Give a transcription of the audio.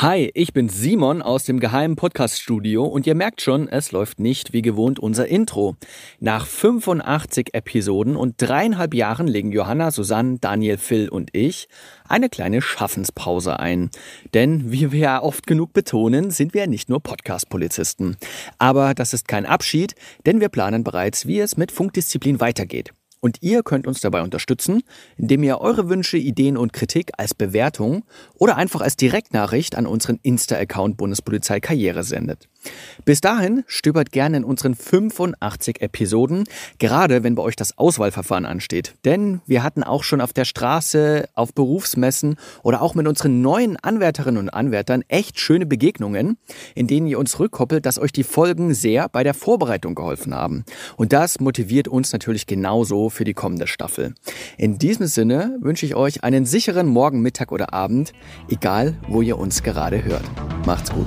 Hi, ich bin Simon aus dem geheimen Podcast-Studio und ihr merkt schon, es läuft nicht wie gewohnt unser Intro. Nach 85 Episoden und dreieinhalb Jahren legen Johanna, Susanne, Daniel, Phil und ich eine kleine Schaffenspause ein. Denn, wie wir ja oft genug betonen, sind wir nicht nur Podcast-Polizisten. Aber das ist kein Abschied, denn wir planen bereits, wie es mit Funkdisziplin weitergeht. Und ihr könnt uns dabei unterstützen, indem ihr eure Wünsche, Ideen und Kritik als Bewertung oder einfach als Direktnachricht an unseren Insta-Account Bundespolizei Karriere sendet. Bis dahin stöbert gerne in unseren 85 Episoden, gerade wenn bei euch das Auswahlverfahren ansteht. Denn wir hatten auch schon auf der Straße, auf Berufsmessen oder auch mit unseren neuen Anwärterinnen und Anwärtern echt schöne Begegnungen, in denen ihr uns rückkoppelt, dass euch die Folgen sehr bei der Vorbereitung geholfen haben. Und das motiviert uns natürlich genauso für die kommende Staffel. In diesem Sinne wünsche ich euch einen sicheren Morgen, Mittag oder Abend, egal wo ihr uns gerade hört. Macht's gut.